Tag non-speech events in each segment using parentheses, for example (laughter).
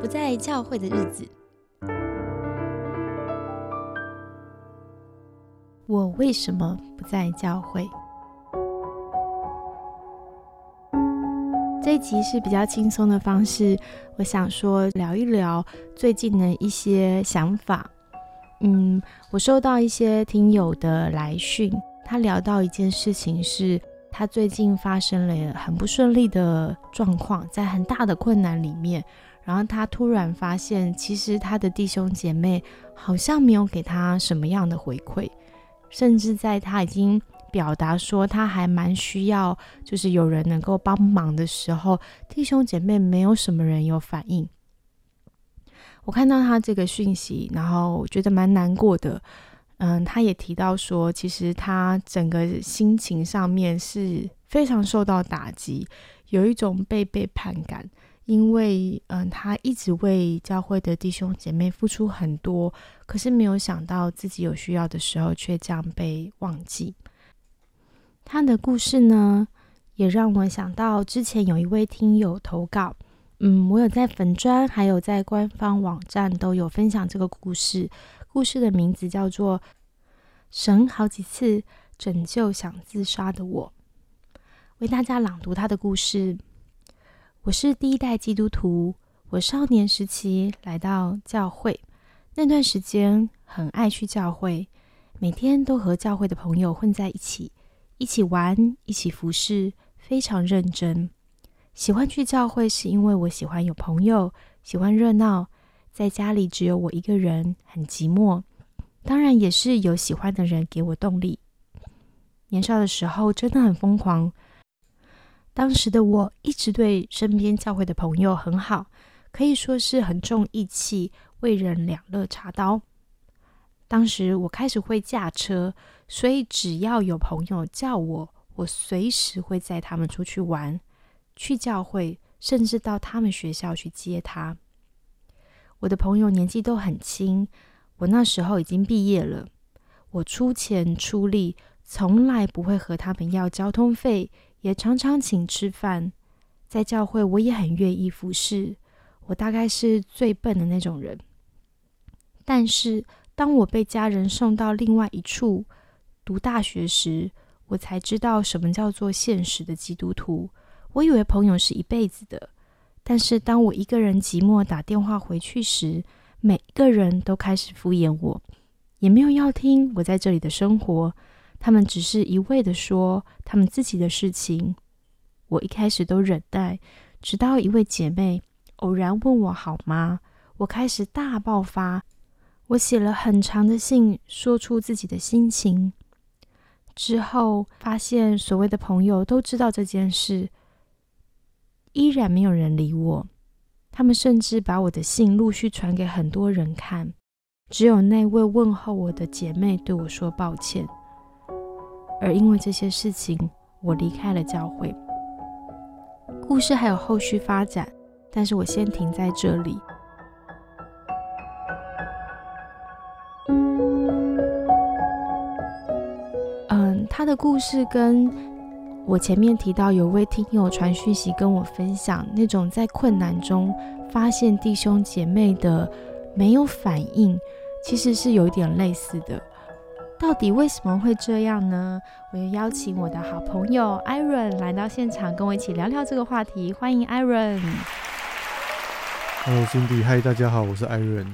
不在教会的日子。我为什么不在教会？这一集是比较轻松的方式，我想说聊一聊最近的一些想法。嗯，我收到一些听友的来讯，他聊到一件事情是。他最近发生了很不顺利的状况，在很大的困难里面，然后他突然发现，其实他的弟兄姐妹好像没有给他什么样的回馈，甚至在他已经表达说他还蛮需要，就是有人能够帮忙的时候，弟兄姐妹没有什么人有反应。我看到他这个讯息，然后觉得蛮难过的。嗯，他也提到说，其实他整个心情上面是非常受到打击，有一种被背叛感，因为嗯，他一直为教会的弟兄姐妹付出很多，可是没有想到自己有需要的时候却这样被忘记。他的故事呢，也让我想到之前有一位听友投稿，嗯，我有在粉砖还有在官方网站都有分享这个故事。故事的名字叫做《神好几次拯救想自杀的我》，为大家朗读他的故事。我是第一代基督徒，我少年时期来到教会，那段时间很爱去教会，每天都和教会的朋友混在一起，一起玩，一起服侍，非常认真。喜欢去教会是因为我喜欢有朋友，喜欢热闹。在家里只有我一个人，很寂寞。当然也是有喜欢的人给我动力。年少的时候真的很疯狂。当时的我一直对身边教会的朋友很好，可以说是很重义气，为人两肋插刀。当时我开始会驾车，所以只要有朋友叫我，我随时会载他们出去玩，去教会，甚至到他们学校去接他。我的朋友年纪都很轻，我那时候已经毕业了。我出钱出力，从来不会和他们要交通费，也常常请吃饭。在教会，我也很愿意服侍。我大概是最笨的那种人。但是，当我被家人送到另外一处读大学时，我才知道什么叫做现实的基督徒。我以为朋友是一辈子的。但是当我一个人寂寞打电话回去时，每一个人都开始敷衍我，也没有要听我在这里的生活。他们只是一味的说他们自己的事情。我一开始都忍耐，直到一位姐妹偶然问我好吗，我开始大爆发。我写了很长的信，说出自己的心情。之后发现所谓的朋友都知道这件事。依然没有人理我，他们甚至把我的信陆续传给很多人看，只有那位问候我的姐妹对我说抱歉。而因为这些事情，我离开了教会。故事还有后续发展，但是我先停在这里。嗯，他的故事跟。我前面提到有位听友传讯息跟我分享，那种在困难中发现弟兄姐妹的没有反应，其实是有点类似的。到底为什么会这样呢？我又邀请我的好朋友 Iron 来到现场，跟我一起聊聊这个话题。欢迎 Iron。Hello，Cindy，嗨，大家好，我是 Iron。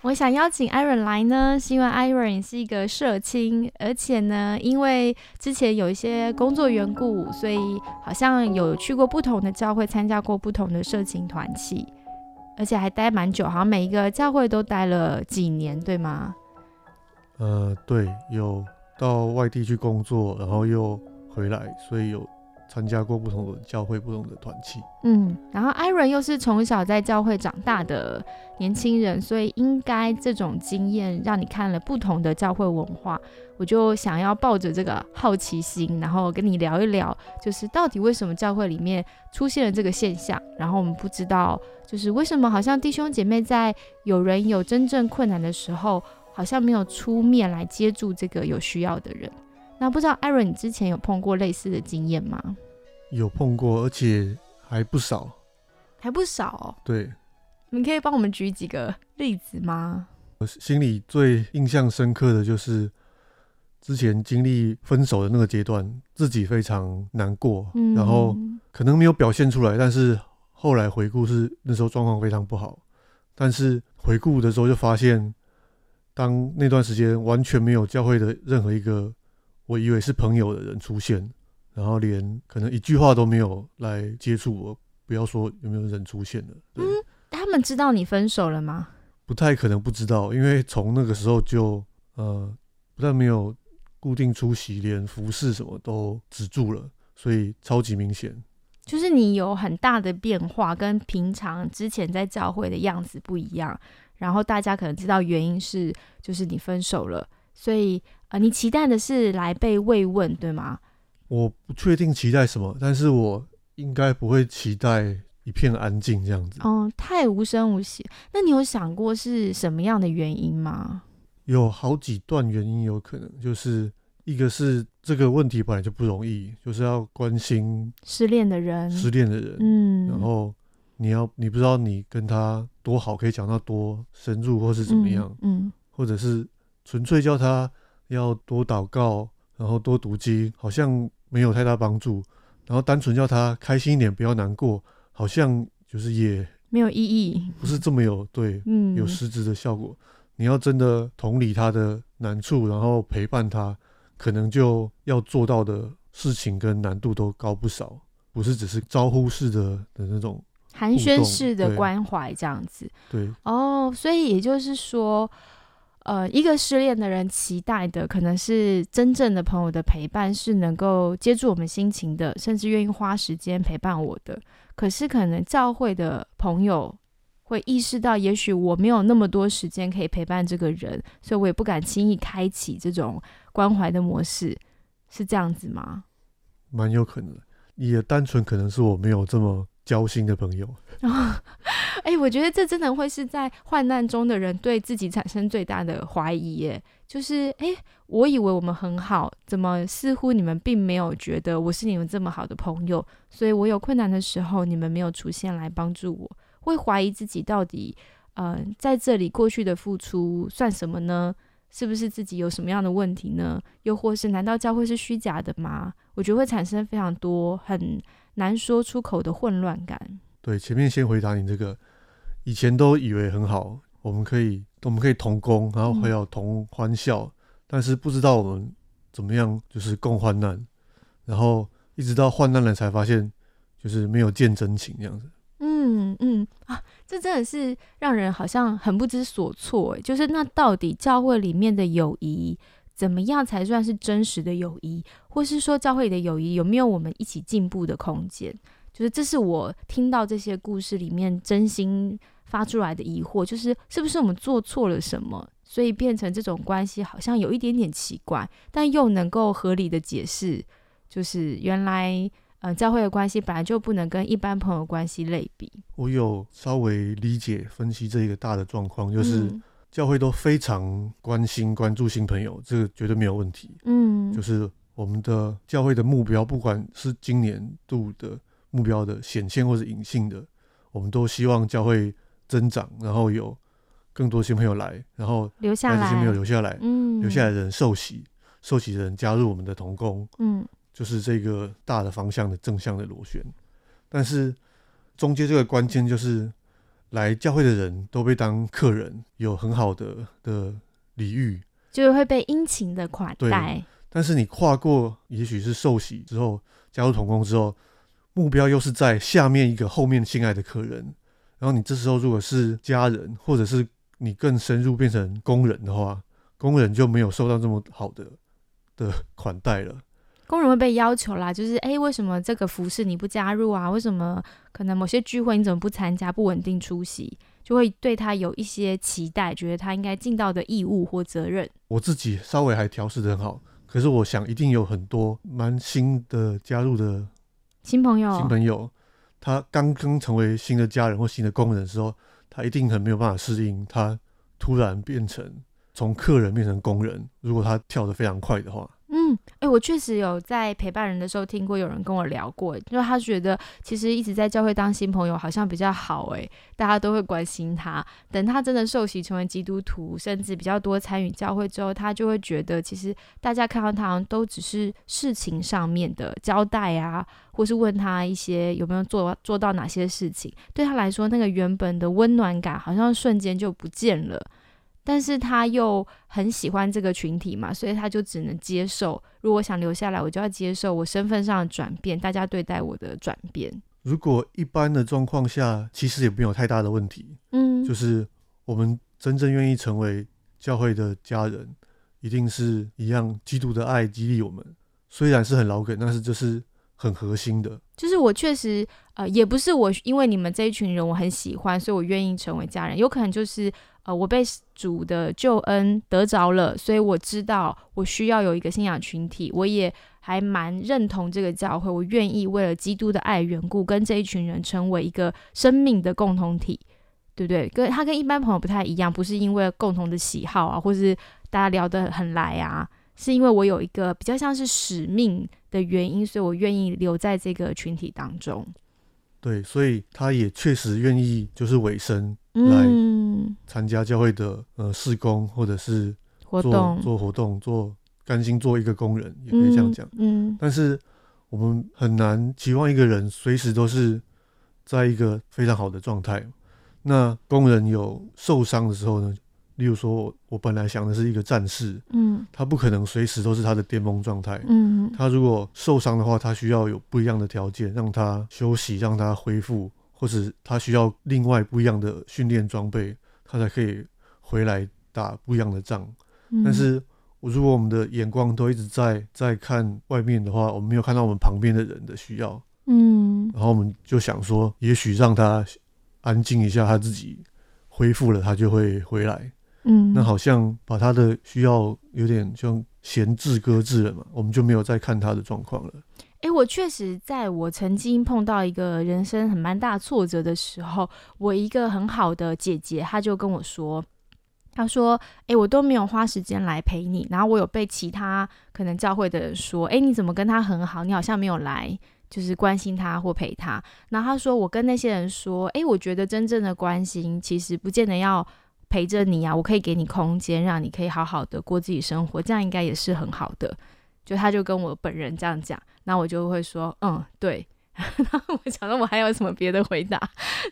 我想邀请 Iron 来呢，是因为 Iron 是一个社青，而且呢，因为之前有一些工作缘故，所以好像有去过不同的教会，参加过不同的社青团契，而且还待蛮久，好像每一个教会都待了几年，对吗？呃，对，有到外地去工作，然后又回来，所以有。参加过不同的教会、不同的团契，嗯，然后艾伦又是从小在教会长大的年轻人，所以应该这种经验让你看了不同的教会文化。我就想要抱着这个好奇心，然后跟你聊一聊，就是到底为什么教会里面出现了这个现象，然后我们不知道，就是为什么好像弟兄姐妹在有人有真正困难的时候，好像没有出面来接住这个有需要的人。那不知道艾伦，你之前有碰过类似的经验吗？有碰过，而且还不少，还不少。对，你可以帮我们举几个例子吗？我心里最印象深刻的就是之前经历分手的那个阶段，自己非常难过，嗯，然后可能没有表现出来，但是后来回顾是那时候状况非常不好，但是回顾的时候就发现，当那段时间完全没有教会的任何一个我以为是朋友的人出现，然后连可能一句话都没有来接触我，不要说有没有人出现了，嗯，他们知道你分手了吗？不太可能不知道，因为从那个时候就呃不但没有固定出席，连服饰什么都止住了，所以超级明显。就是你有很大的变化，跟平常之前在教会的样子不一样。然后大家可能知道原因是，就是你分手了，所以呃，你期待的是来被慰问，对吗？我不确定期待什么，但是我应该不会期待一片安静这样子。哦，太无声无息。那你有想过是什么样的原因吗？有好几段原因有可能，就是一个是这个问题本来就不容易，就是要关心失恋的人，失恋的人，嗯，然后你要你不知道你跟他多好，可以讲到多深入，或是怎么样，嗯，或者是纯粹叫他要多祷告，然后多读经，好像没有太大帮助。然后单纯叫他开心一点，不要难过，好像就是也没有意义，不是这么有对嗯，有实质的效果。你要真的同理他的难处，然后陪伴他，可能就要做到的事情跟难度都高不少，不是只是招呼式的的那种。寒暄式的关怀这样子。对，哦，所以也就是说，呃，一个失恋的人期待的可能是真正的朋友的陪伴，是能够接住我们心情的，甚至愿意花时间陪伴我的。可是可能教会的朋友会意识到，也许我没有那么多时间可以陪伴这个人，所以我也不敢轻易开启这种关怀的模式，是这样子吗？蛮有可能的。也单纯可能是我没有这么交心的朋友。(laughs) 哎、我觉得这真的会是在患难中的人对自己产生最大的怀疑耶。就是，哎、我以为我们很好，怎么似乎你们并没有觉得我是你们这么好的朋友？所以我有困难的时候，你们没有出现来帮助我，会怀疑自己到底，呃，在这里过去的付出算什么呢？是不是自己有什么样的问题呢？又或是难道教会是虚假的吗？我觉得会产生非常多很难说出口的混乱感。对，前面先回答你这个，以前都以为很好，我们可以我们可以同工，然后还有同欢笑，但是不知道我们怎么样就是共患难，然后一直到患难了才发现，就是没有见真情这样子。嗯嗯啊，这真的是让人好像很不知所措诶。就是那到底教会里面的友谊怎么样才算是真实的友谊，或是说教会里的友谊有没有我们一起进步的空间？就是这是我听到这些故事里面真心发出来的疑惑，就是是不是我们做错了什么，所以变成这种关系好像有一点点奇怪，但又能够合理的解释，就是原来。呃，教会的关系本来就不能跟一般朋友关系类比，我有稍微理解分析这一个大的状况，就是嗯教会都非常关心关注新朋友，这个绝对没有问题。嗯，就是我们的教会的目标，不管是今年度的目标的显现或是隐性的，我们都希望教会增长，然后有更多新朋友来，然后留下来，让这些朋友留下来，嗯，留下来的人受洗，受洗的人加入我们的同工，嗯就是这个大的方向的正向的螺旋。但是中间这个关键就是，来教会的人都被当客人，有很好的的礼遇，就会被殷勤的款待，但是你跨过，也许是受洗之后加入同工之后，目标又是在下面一个后面亲爱的客人，然后你这时候如果是家人，或者是你更深入变成工人的话，工人就没有受到这么好的的款待了。工人会被要求啦，就是哎，诶为什么这个服饰你不加入啊？为什么可能某些聚会你怎么不参加？不稳定出席，就会对他有一些期待，觉得他应该尽到的义务或责任。我自己稍微还调试的很好，可是我想一定有很多蛮新的加入的新朋友，新朋友，他刚刚成为新的家人或新的工人的时候，他一定很没有办法适应，他突然变成从客人变成工人，如果他跳得非常快的话，嗯哎，我确实有在陪伴人的时候听过有人跟我聊过，因为他觉得其实一直在教会当新朋友好像比较好，哎，大家都会关心他。等他真的受洗成为基督徒，甚至比较多参与教会之后，他就会觉得其实大家看到他好像都只是事情上面的交代啊，或是问他一些有没有做做到哪些事情，对他来说那个原本的温暖感好像瞬间就不见了。但是他又很喜欢这个群体嘛，所以他就只能接受。如果想留下来，我就要接受我身份上的转变，大家对待我的转变。如果一般的状况下，其实也没有太大的问题。嗯，就是我们真正愿意成为教会的家人，一定是一样基督的爱激励我们。虽然是很老梗，但是这是很核心的。就是我确实呃，也不是我因为你们这一群人我很喜欢，所以我愿意成为家人。有可能就是。呃，我被主的救恩得着了，所以我知道我需要有一个信仰群体。我也还蛮认同这个教会，我愿意为了基督的爱缘故，跟这一群人成为一个生命的共同体，对不对？跟他跟一般朋友不太一样，不是因为共同的喜好啊，或是大家聊得很来啊，是因为我有一个比较像是使命的原因，所以我愿意留在这个群体当中。对，所以他也确实愿意就是委身来。参加教会的呃事工，或者是活动做活动，做甘心做一个工人，也可以这样讲。嗯，但是我们很难期望一个人随时都是在一个非常好的状态。那工人有受伤的时候呢？例如说，我我本来想的是一个战士，嗯，他不可能随时都是他的巅峰状态。嗯，他如果受伤的话，他需要有不一样的条件，让他休息，让他恢复，或者他需要另外不一样的训练装备。他才可以回来打不一样的仗，但是我如果我们的眼光都一直在在看外面的话，我们没有看到我们旁边的人的需要，嗯，然后我们就想说，也许让他安静一下，他自己恢复了，他就会回来，嗯，那好像把他的需要有点像闲置搁置了嘛，我们就没有再看他的状况了。诶，我确实在我曾经碰到一个人生很蛮大挫折的时候，我一个很好的姐姐，她就跟我说，她说，诶，我都没有花时间来陪你，然后我有被其他可能教会的人说，诶，你怎么跟他很好，你好像没有来，就是关心他或陪他。然后她说，我跟那些人说，诶，我觉得真正的关心其实不见得要陪着你啊，我可以给你空间，让你可以好好的过自己生活，这样应该也是很好的。就他就跟我本人这样讲，那我就会说，嗯，对。(laughs) 然后我想到我还有什么别的回答？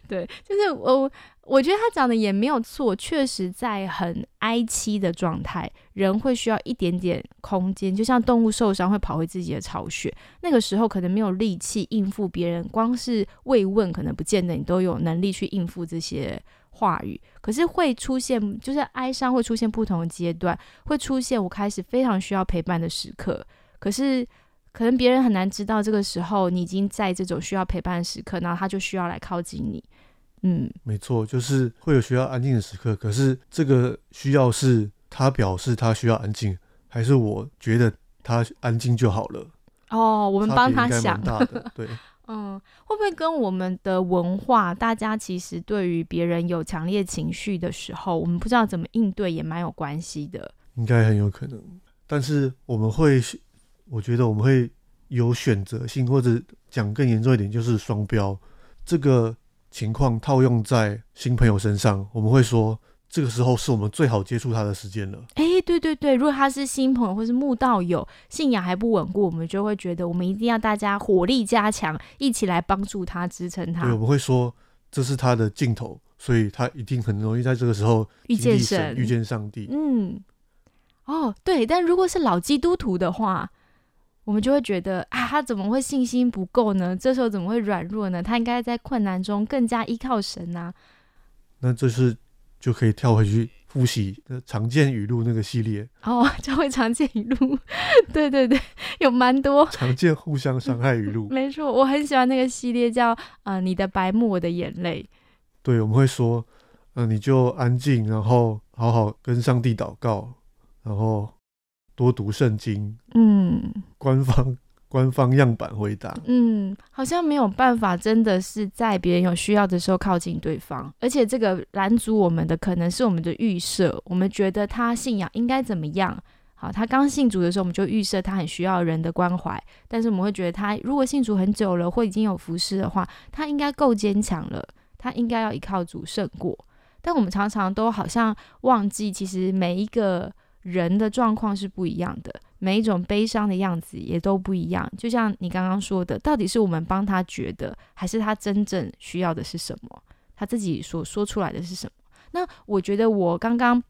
对，就是我我觉得他讲的也没有错，确实在很哀戚的状态，人会需要一点点空间，就像动物受伤会跑回自己的巢穴，那个时候可能没有力气应付别人，光是慰问可能不见得你都有能力去应付这些。话语，可是会出现，就是哀伤会出现不同的阶段，会出现我开始非常需要陪伴的时刻。可是可能别人很难知道，这个时候你已经在这种需要陪伴的时刻，然后他就需要来靠近你。嗯，没错，就是会有需要安静的时刻。可是这个需要是他表示他需要安静，还是我觉得他安静就好了？哦，我们帮他想，(laughs) 对。嗯，会不会跟我们的文化，大家其实对于别人有强烈情绪的时候，我们不知道怎么应对，也蛮有关系的。应该很有可能，但是我们会，我觉得我们会有选择性，或者讲更严重一点，就是双标。这个情况套用在新朋友身上，我们会说。这个时候是我们最好接触他的时间了。哎，对对对，如果他是新朋友或是慕道友，信仰还不稳固，我们就会觉得我们一定要大家火力加强，一起来帮助他支撑他。对，我们会说这是他的尽头，所以他一定很容易在这个时候遇见神，遇见上帝。嗯，哦，对，但如果是老基督徒的话，我们就会觉得啊，他怎么会信心不够呢？这时候怎么会软弱呢？他应该在困难中更加依靠神啊。那这是。就可以跳回去复习常见语录那个系列哦，就会常见语录，(laughs) 对对对，有蛮多常见互相伤害语录。(laughs) 没错，我很喜欢那个系列，叫呃你的白目，我的眼泪。对，我们会说，嗯，你就安静，然后好好跟上帝祷告，然后多读圣经。嗯，官方。官方样板回答，嗯，好像没有办法，真的是在别人有需要的时候靠近对方，而且这个拦阻我们的可能是我们的预设，我们觉得他信仰应该怎么样，好，他刚信主的时候，我们就预设他很需要人的关怀，但是我们会觉得他如果信主很久了，或已经有服侍的话，他应该够坚强了，他应该要依靠主胜过。但我们常常都好像忘记，其实每一个人的状况是不一样的，每一种悲伤的样子也都不一样。就像你刚刚说的，到底是我们帮他觉得，还是他真正需要的是什么？他自己所说出来的是什么？那我觉得我刚刚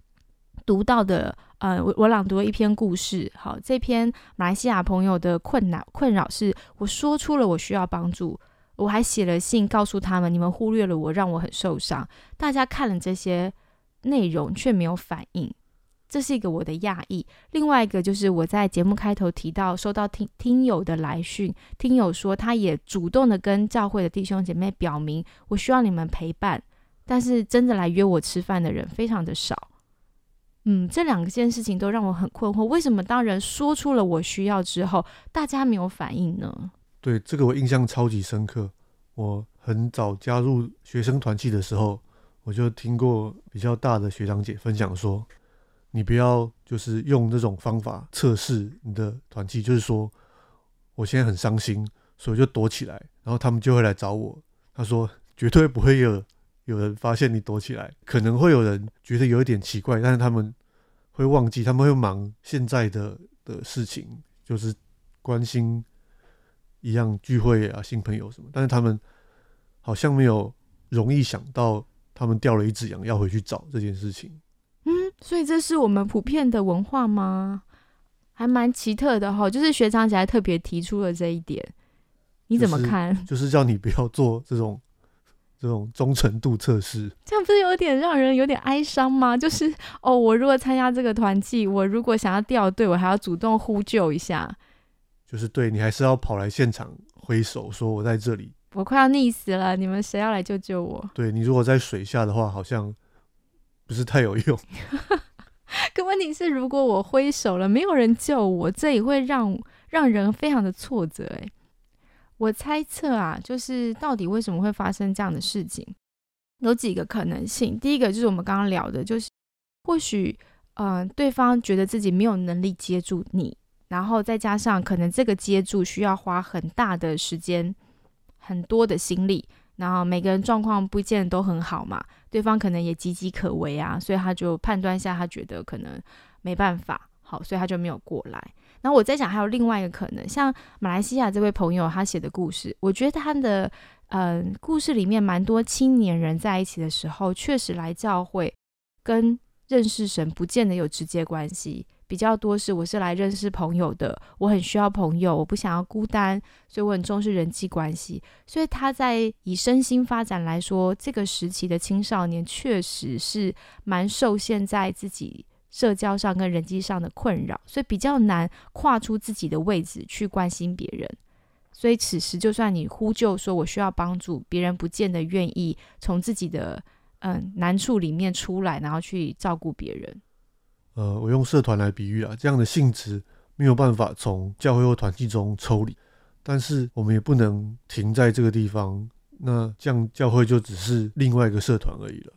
读到的。呃，我我朗读了一篇故事。好，这篇马来西亚朋友的困扰困扰是，我说出了我需要帮助，我还写了信告诉他们，你们忽略了我，让我很受伤。大家看了这些内容却没有反应，这是一个我的讶异。另外一个就是我在节目开头提到，收到听听友的来讯，听友说他也主动的跟教会的弟兄姐妹表明，我需要你们陪伴，但是真的来约我吃饭的人非常的少。嗯，这两件事情都让我很困惑。为什么当人说出了我需要之后，大家没有反应呢？对这个我印象超级深刻。我很早加入学生团契的时候，我就听过比较大的学长姐分享说：“你不要就是用这种方法测试你的团契，就是说我现在很伤心，所以就躲起来，然后他们就会来找我。”他说：“绝对不会有。”有人发现你躲起来，可能会有人觉得有一点奇怪，但是他们会忘记，他们会忙现在的的事情，就是关心一样聚会啊、新朋友什么，但是他们好像没有容易想到他们掉了一只羊要回去找这件事情。嗯，所以这是我们普遍的文化吗？还蛮奇特的哈，就是学长姐还特别提出了这一点，你怎么看？(laughs) 就是叫你不要做这种。这种忠诚度测试，这样不是有点让人有点哀伤吗？就是哦，我如果参加这个团契，我如果想要掉队，我还要主动呼救一下。就是对你还是要跑来现场挥手说我在这里，我快要溺死了，你们谁要来救救我？对你如果在水下的话，好像不是太有用。(laughs) 可问题是，如果我挥手了，没有人救我，这也会让让人非常的挫折。哎。我猜测啊，就是到底为什么会发生这样的事情，有几个可能性。第一个就是我们刚刚聊的，就是或许，嗯，对方觉得自己没有能力接住你，然后再加上可能这个接住需要花很大的时间、很多的心力，然后每个人状况不见得都很好嘛，对方可能也岌岌可危啊，所以他就判断下，他觉得可能没办法，好，所以他就没有过来。然后我在想，还有另外一个可能，像马来西亚这位朋友他写的故事，我觉得他的嗯故事里面蛮多青年人在一起的时候，确实来教会跟认识神不见得有直接关系，比较多是我是来认识朋友的，我很需要朋友，我不想要孤单，所以我很重视人际关系。所以他在以身心发展来说，这个时期的青少年确实是蛮受限在自己。社交上跟人际上的困扰，所以比较难跨出自己的位置去关心别人。所以此时，就算你呼救说我需要帮助，别人不见得愿意从自己的嗯难处里面出来，然后去照顾别人。呃，我用社团来比喻啊，这样的性质没有办法从教会或团体中抽离，但是我们也不能停在这个地方，那这样教会就只是另外一个社团而已了。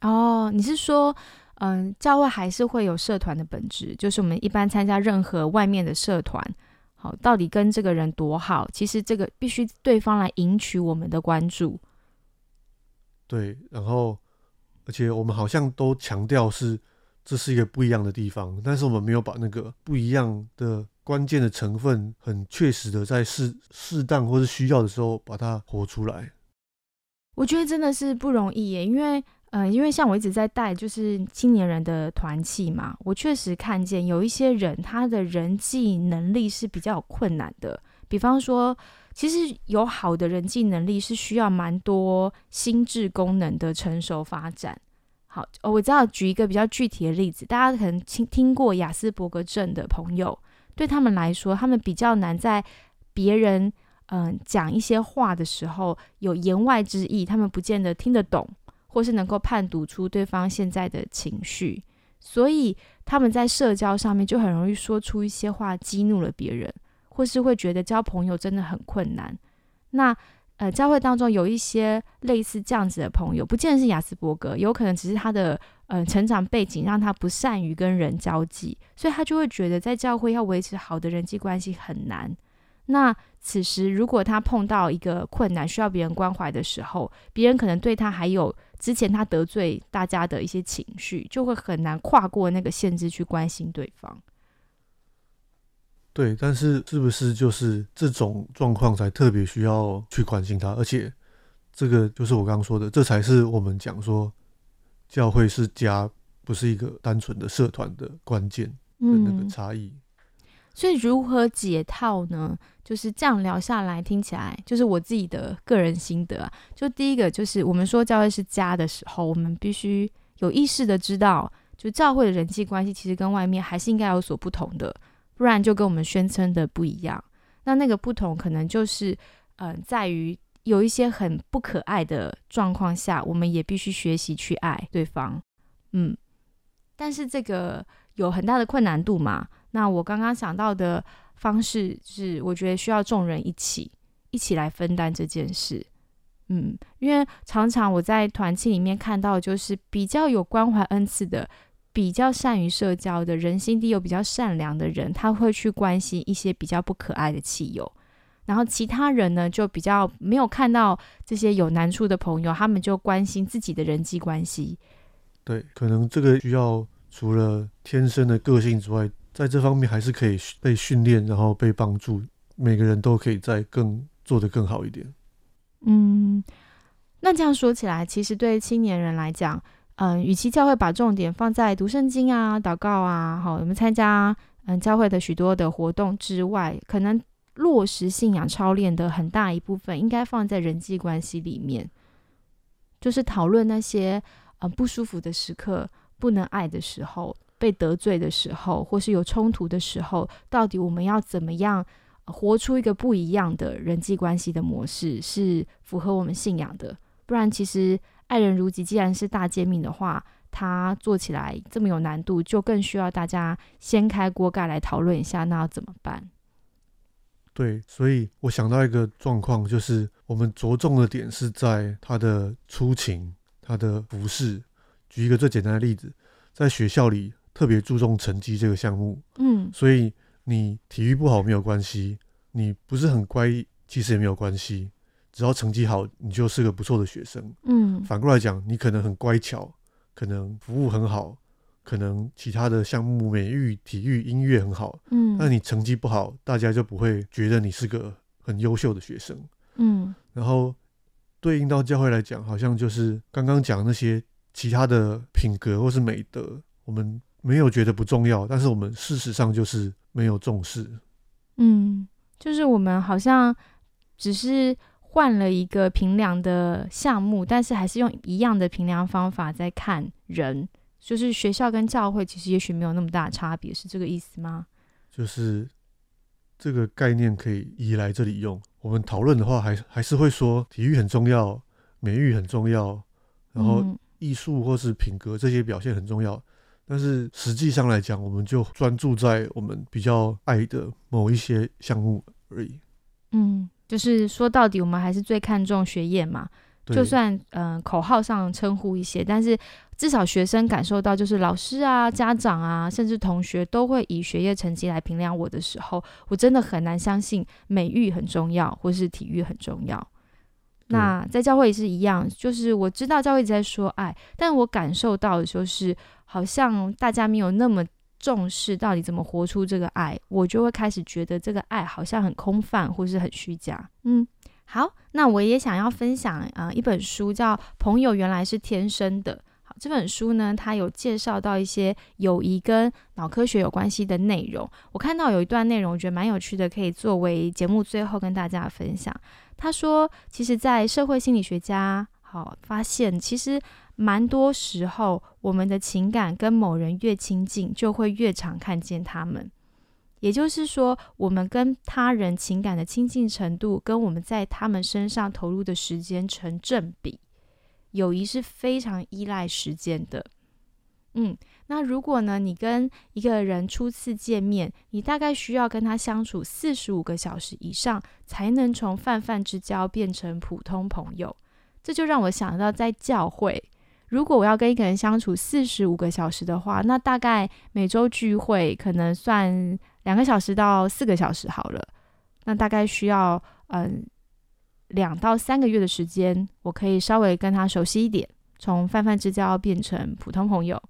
哦，你是说？嗯，教会还是会有社团的本质，就是我们一般参加任何外面的社团，好，到底跟这个人多好，其实这个必须对方来赢取我们的关注。对，然后而且我们好像都强调是这是一个不一样的地方，但是我们没有把那个不一样的关键的成分，很确实的在适适当或是需要的时候把它活出来。我觉得真的是不容易耶，因为。嗯，因为像我一直在带就是青年人的团契嘛，我确实看见有一些人他的人际能力是比较困难的。比方说，其实有好的人际能力是需要蛮多心智功能的成熟发展。好，哦，我知道举一个比较具体的例子，大家可能听听过雅斯伯格症的朋友，对他们来说，他们比较难在别人嗯讲一些话的时候有言外之意，他们不见得听得懂。或是能够判读出对方现在的情绪，所以他们在社交上面就很容易说出一些话激怒了别人，或是会觉得交朋友真的很困难。那呃，教会当中有一些类似这样子的朋友，不见得是雅斯伯格，有可能只是他的呃成长背景让他不善于跟人交际，所以他就会觉得在教会要维持好的人际关系很难。那此时如果他碰到一个困难需要别人关怀的时候，别人可能对他还有之前他得罪大家的一些情绪，就会很难跨过那个限制去关心对方。对，但是是不是就是这种状况才特别需要去关心他？而且，这个就是我刚刚说的，这才是我们讲说教会是家，不是一个单纯的社团的关键的那个差异。所以，如何解套呢？就是这样聊下来，听起来就是我自己的个人心得啊。就第一个，就是我们说教会是家的时候，我们必须有意识的知道，就教会的人际关系其实跟外面还是应该有所不同的。不然就跟我们宣称的不一样。那那个不同可能就是，嗯，在于有一些很不可爱的状况下，我们也必须学习去爱对方。嗯，但是这个有很大的困难度嘛。那我刚刚想到的方式是，我觉得需要众人一起一起来分担这件事。嗯，因为常常我在团契里面看到，就是比较有关怀恩赐的。比较善于社交的人心地又比较善良的人，他会去关心一些比较不可爱的汽油，然后其他人呢就比较没有看到这些有难处的朋友，他们就关心自己的人际关系。对，可能这个需要除了天生的个性之外，在这方面还是可以被训练，然后被帮助，每个人都可以再更做得更好一点。嗯，那这样说起来，其实对青年人来讲。嗯，与其教会把重点放在读圣经啊、祷告啊，好，我们参加嗯教会的许多的活动之外，可能落实信仰操练的很大一部分，应该放在人际关系里面，就是讨论那些嗯不舒服的时刻、不能爱的时候、被得罪的时候，或是有冲突的时候，到底我们要怎么样活出一个不一样的人际关系的模式，是符合我们信仰的？不然，其实。爱人如己，既然是大揭秘的话，它做起来这么有难度，就更需要大家掀开锅盖来讨论一下，那要怎么办？对，所以我想到一个状况，就是我们着重的点是在他的出勤、他的服饰。举一个最简单的例子，在学校里特别注重成绩这个项目，嗯，所以你体育不好没有关系，你不是很乖，其实也没有关系。只要成绩好，你就是个不错的学生。嗯，反过来讲，你可能很乖巧，可能服务很好，可能其他的项目，美育、体育、音乐很好。嗯，那你成绩不好，大家就不会觉得你是个很优秀的学生。嗯，然后对应到教会来讲，好像就是刚刚讲那些其他的品格或是美德，我们没有觉得不重要，但是我们事实上就是没有重视。嗯，就是我们好像只是。换了一个评量的项目，但是还是用一样的评量方法在看人，就是学校跟教会其实也许没有那么大差别，是这个意思吗？就是这个概念可以移来这里用。我们讨论的话，还还是会说体育很重要，美育很重要，然后艺术或是品格这些表现很重要。但是实际上来讲，我们就专注在我们比较爱的某一些项目而已。嗯。就是说，到底我们还是最看重学业嘛？就算嗯口号上称呼一些，但是至少学生感受到，就是老师啊、家长啊，甚至同学都会以学业成绩来评量我的时候，我真的很难相信美育很重要，或是体育很重要。那在教会也是一样，就是我知道教会一直在说爱，但我感受到的就是好像大家没有那么。重视到底怎么活出这个爱，我就会开始觉得这个爱好像很空泛或是很虚假。嗯，好，那我也想要分享啊一本书，叫《朋友原来是天生的》。好，这本书呢，它有介绍到一些友谊跟脑科学有关系的内容。我看到有一段内容，我觉得蛮有趣的，可以作为节目最后跟大家分享。他说，其实，在社会心理学家好发现，其实。蛮多时候，我们的情感跟某人越亲近，就会越常看见他们。也就是说，我们跟他人情感的亲近程度，跟我们在他们身上投入的时间成正比。友谊是非常依赖时间的。嗯，那如果呢，你跟一个人初次见面，你大概需要跟他相处四十五个小时以上，才能从泛泛之交变成普通朋友。这就让我想到，在教会，如果我要跟一个人相处四十五个小时的话，那大概每周聚会可能算两个小时到四个小时好了。那大概需要嗯两到三个月的时间，我可以稍微跟他熟悉一点，从泛泛之交变成普通朋友。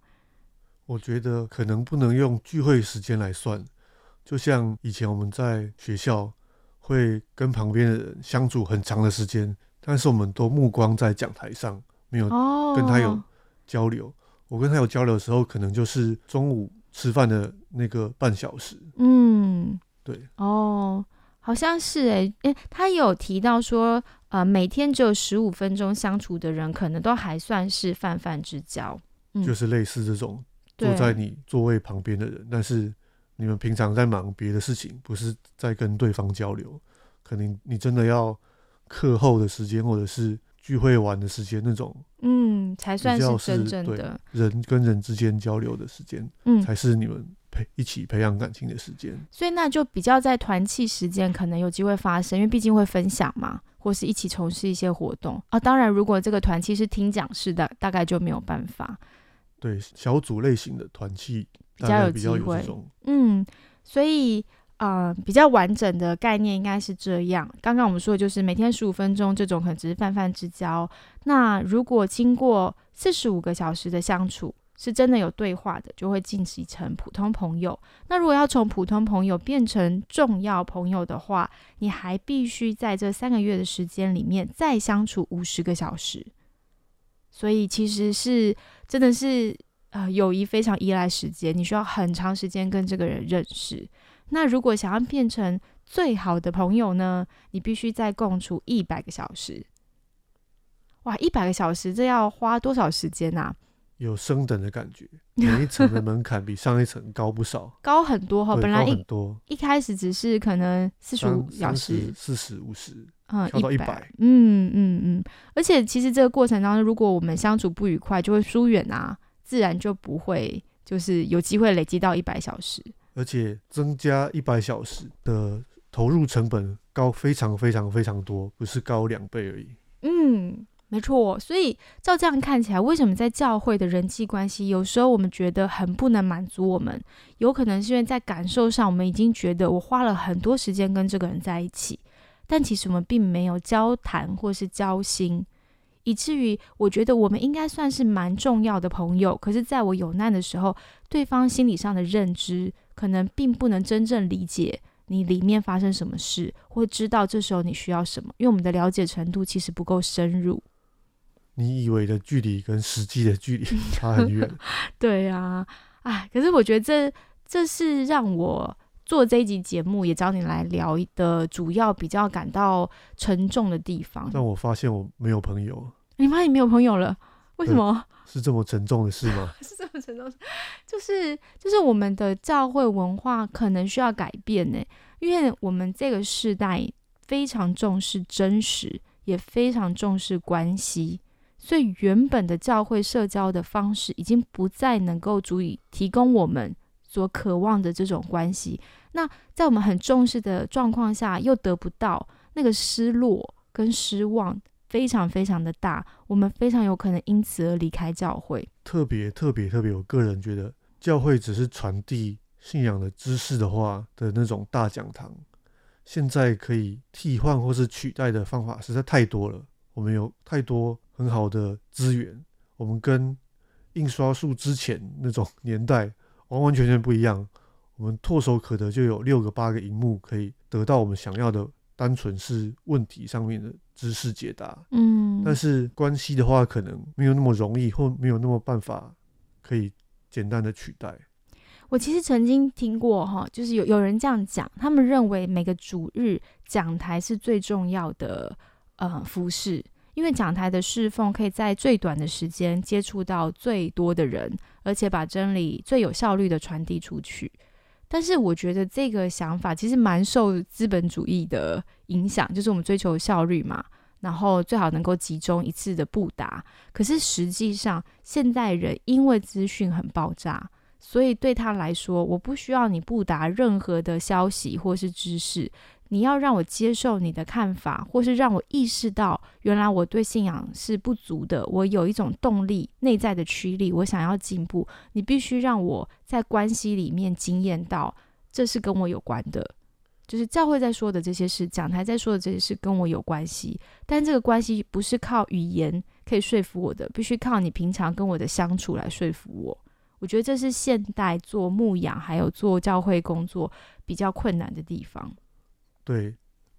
我觉得可能不能用聚会时间来算，就像以前我们在学校会跟旁边的人相处很长的时间，但是我们都目光在讲台上，没有跟他有交流。我跟他有交流的时候，可能就是中午吃饭的那个半小时。嗯，对，哦，好像是诶、诶，他有提到说，呃，每天只有十五分钟相处的人，可能都还算是泛泛之交。嗯就是类似这种坐在你座位旁边的人，但是你们平常在忙别的事情，不是在跟对方交流。可能你真的要课后的时间，或者是聚会玩的时间，那种嗯，才算是真正的。人跟人之间交流的时间，嗯，才是你们培一起培养感情的时间。所以那就比较在团契时间可能有机会发生，因为毕竟会分享嘛，或是一起从事一些活动啊。当然，如果这个团契是听讲式的，大概就没有办法。对小组类型的团契，比较有机会嗯，所以呃，比较完整的概念应该是这样。刚刚我们说的就是每天十五分钟这种，可能只是泛泛之交。那如果经过四十五个小时的相处，是真的有对话的，就会晋级成普通朋友。那如果要从普通朋友变成重要朋友的话，你还必须在这三个月的时间里面再相处五十个小时。所以其实是真的是呃，友谊非常依赖时间，你需要很长时间跟这个人认识。那如果想要变成最好的朋友呢，你必须再共处一百个小时。哇，一百个小时，这要花多少时间啊？有升等的感觉，每一层的门槛比上一层高不少，(laughs) 高很多哈。对本来一多，一开始只是可能四十五小时，四十五十，嗯，跳到一100嗯嗯嗯。而且其实这个过程当中，如果我们相处不愉快，就会疏远啊，自然就不会就是有机会累积到一百小时。而且增加一百小时的投入成本高非常非常非常多，不是高两倍而已。嗯，没错。所以照这样看起来，为什么在教会的人际关系，有时候我们觉得很不能满足我们？有可能是因为在感受上，我们已经觉得我花了很多时间跟这个人在一起，但其实我们并没有交谈或是交心，以至于我觉得我们应该算是蛮重要的朋友。可是，在我有难的时候，对方心理上的认知可能并不能真正理解。你里面发生什么事，或知道这时候你需要什么，因为我们的了解程度其实不够深入。你以为的距离跟实际的距离 (laughs) 差很远，对啊，哎，可是我觉得这这是让我做这一集节目，也找你来聊的主要比较感到沉重的地方。但我发现我没有朋友，你发现你没有朋友了？为什么？是这么沉重的事吗？(laughs) 是这么沉重？就是就是我们的教会文化可能需要改变呢，因为我们这个时代非常重视真实，也非常重视关系，所以原本的教会社交的方式已经不再能够足以提供我们所渴望的这种关系。那在我们很重视的状况下，又得不到那个失落跟失望。非常非常的大，我们非常有可能因此而离开教会。特别特别特别，我个人觉得教会只是传递信仰的知识的话的那种大讲堂，现在可以替换或是取代的方法实在太多了。我们有太多很好的资源，我们跟印刷术之前那种 (laughs) 年代完完全全不一样。我们唾手可得就有六个八个荧幕，可以得到我们想要的，单纯是问题上面的知识解答。嗯，但是关系的话，可能没有那么容易，或没有那么办法可以简单的取代。我其实曾经听过哈，就是有有人这样讲，他们认为每个主日讲台是最重要的呃服饰，因为讲台的侍奉可以在最短的时间接触到最多的人，而且把真理最有效率的传递出去。但是我觉得这个想法其实蛮受资本主义的影响，就是我们追求效率嘛。然后最好能够集中一次的布达。可是实际上，现代人因为资讯很爆炸，所以对他来说，我不需要你布达任何的消息或是知识。你要让我接受你的看法，或是让我意识到，原来我对信仰是不足的。我有一种动力，内在的驱力，我想要进步。你必须让我在关系里面经验到，这是跟我有关的。就是教会在说的这些事，讲台在说的这些事跟我有关系。但这个关系不是靠语言可以说服我的，必须靠你平常跟我的相处来说服我。我觉得这是现代做牧养还有做教会工作比较困难的地方。对，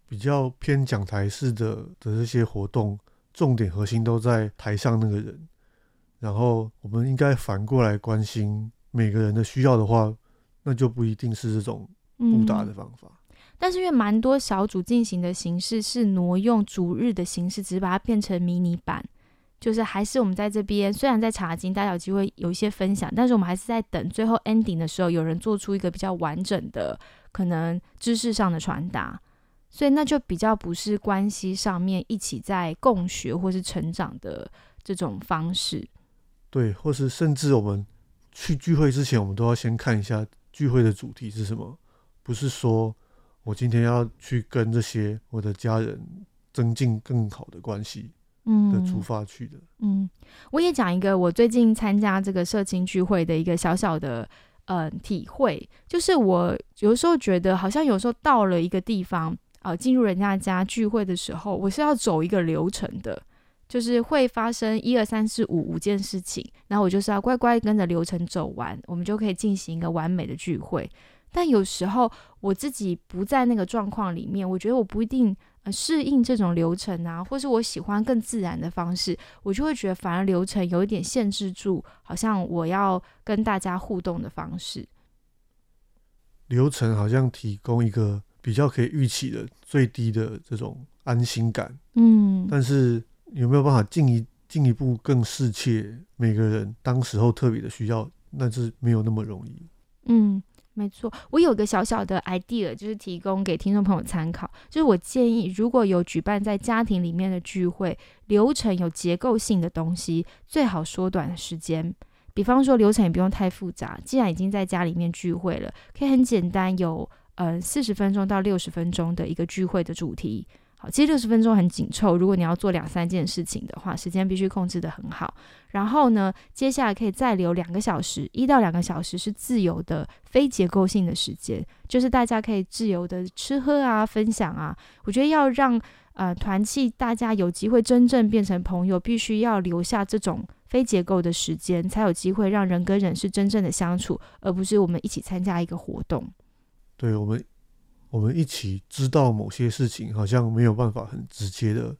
比较偏讲台式的的这些活动，重点核心都在台上那个人。然后我们应该反过来关心每个人的需要的话，那就不一定是这种布达的方法。但是因为蛮多小组进行的形式是挪用逐日的形式，只是把它变成迷你版，就是还是我们在这边虽然在查经，大家有机会有一些分享，但是我们还是在等最后 ending 的时候，有人做出一个比较完整的。可能知识上的传达，所以那就比较不是关系上面一起在共学或是成长的这种方式。对，或是甚至我们去聚会之前，我们都要先看一下聚会的主题是什么，不是说我今天要去跟这些我的家人增进更好的关系，嗯，的出发去的。嗯，我也讲一个我最近参加这个社青聚会的一个小小的。嗯，体会就是我有时候觉得，好像有时候到了一个地方，呃，进入人家家聚会的时候，我是要走一个流程的，就是会发生一二三四五五件事情，然后我就是要乖乖跟着流程走完，我们就可以进行一个完美的聚会。但有时候我自己不在那个状况里面，我觉得我不一定。适应这种流程啊，或是我喜欢更自然的方式，我就会觉得反而流程有一点限制住，好像我要跟大家互动的方式。流程好像提供一个比较可以预期的最低的这种安心感，嗯，但是有没有办法进一进一步更适切每个人当时候特别的需要，那是没有那么容易，嗯。没错，我有个小小的 idea，就是提供给听众朋友参考。就是我建议，如果有举办在家庭里面的聚会，流程有结构性的东西，最好缩短时间。比方说，流程也不用太复杂。既然已经在家里面聚会了，可以很简单，有呃四十分钟到六十分钟的一个聚会的主题。其实六十分钟很紧凑，如果你要做两三件事情的话，时间必须控制的很好。然后呢，接下来可以再留两个小时，一到两个小时是自由的、非结构性的时间，就是大家可以自由的吃喝啊、分享啊。我觉得要让呃团契大家有机会真正变成朋友，必须要留下这种非结构的时间，才有机会让人跟人是真正的相处，而不是我们一起参加一个活动。对我们。我们一起知道某些事情，好像没有办法很直接的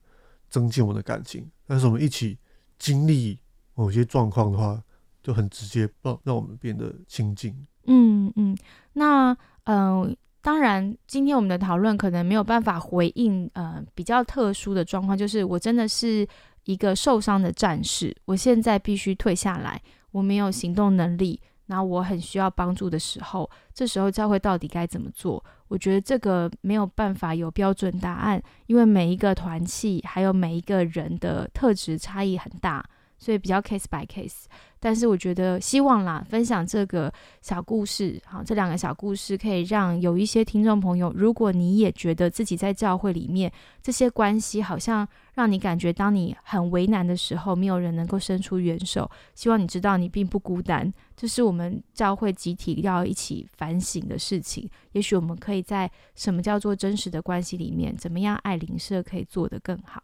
增进我们的感情，但是我们一起经历某些状况的话，就很直接让让我们变得亲近。嗯嗯，那嗯，当然，今天我们的讨论可能没有办法回应呃比较特殊的状况，就是我真的是一个受伤的战士，我现在必须退下来，我没有行动能力。那我很需要帮助的时候，这时候教会到底该怎么做？我觉得这个没有办法有标准答案，因为每一个团契还有每一个人的特质差异很大。所以比较 case by case，但是我觉得希望啦，分享这个小故事，好，这两个小故事可以让有一些听众朋友，如果你也觉得自己在教会里面这些关系好像让你感觉，当你很为难的时候，没有人能够伸出援手，希望你知道你并不孤单，这是我们教会集体要一起反省的事情。也许我们可以在什么叫做真实的关系里面，怎么样爱邻舍可以做得更好，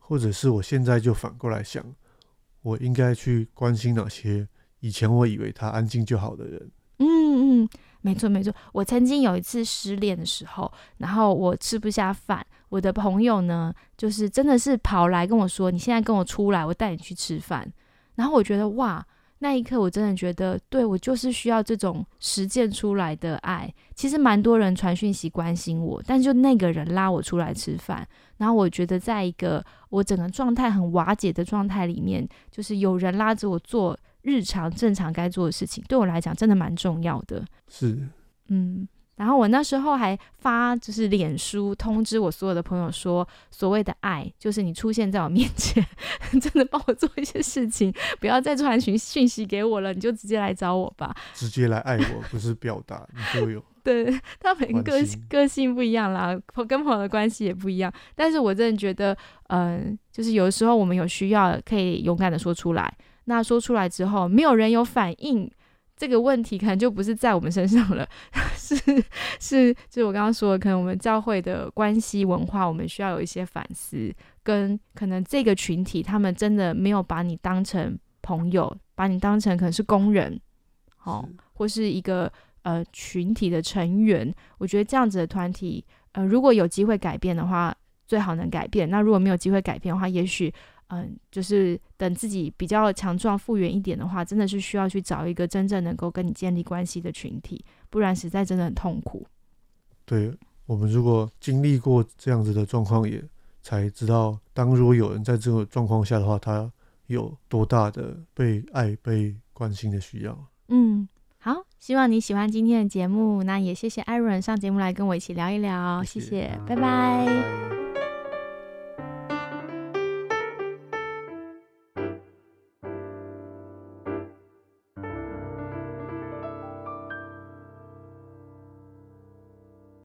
或者是我现在就反过来想。我应该去关心哪些以前我以为他安静就好的人？嗯嗯，没错没错。我曾经有一次失恋的时候，然后我吃不下饭，我的朋友呢，就是真的是跑来跟我说：“你现在跟我出来，我带你去吃饭。”然后我觉得哇。那一刻，我真的觉得，对我就是需要这种实践出来的爱。其实蛮多人传讯息关心我，但就那个人拉我出来吃饭，然后我觉得，在一个我整个状态很瓦解的状态里面，就是有人拉着我做日常正常该做的事情，对我来讲真的蛮重要的。是，嗯。然后我那时候还发就是脸书通知我所有的朋友说，所谓的爱就是你出现在我面前，(laughs) 真的帮我做一些事情，不要再传讯讯息给我了，你就直接来找我吧。直接来爱我，不是表达，你就有。对 (laughs) 他们个个性不一样啦，我跟朋友的关系也不一样。但是我真的觉得，嗯、就是有的时候我们有需要，可以勇敢的说出来。那说出来之后，没有人有反应，这个问题可能就不是在我们身上了，(laughs) 是是，就是我刚刚说的，可能我们教会的关系文化，我们需要有一些反思，跟可能这个群体他们真的没有把你当成朋友，把你当成可能是工人，哦，或是一个呃群体的成员。我觉得这样子的团体，呃，如果有机会改变的话，最好能改变。那如果没有机会改变的话，也许嗯、就是等自己比较强壮、复原一点的话，真的是需要去找一个真正能够跟你建立关系的群体，不然实在真的很痛苦。对我们如果经历过这样子的状况，也才知道，当如果有人在这个状况下的话，他有多大的被爱、被关心的需要。嗯，好，希望你喜欢今天的节目，那也谢谢 Aaron 上节目来跟我一起聊一聊，谢谢谢谢，拜拜。拜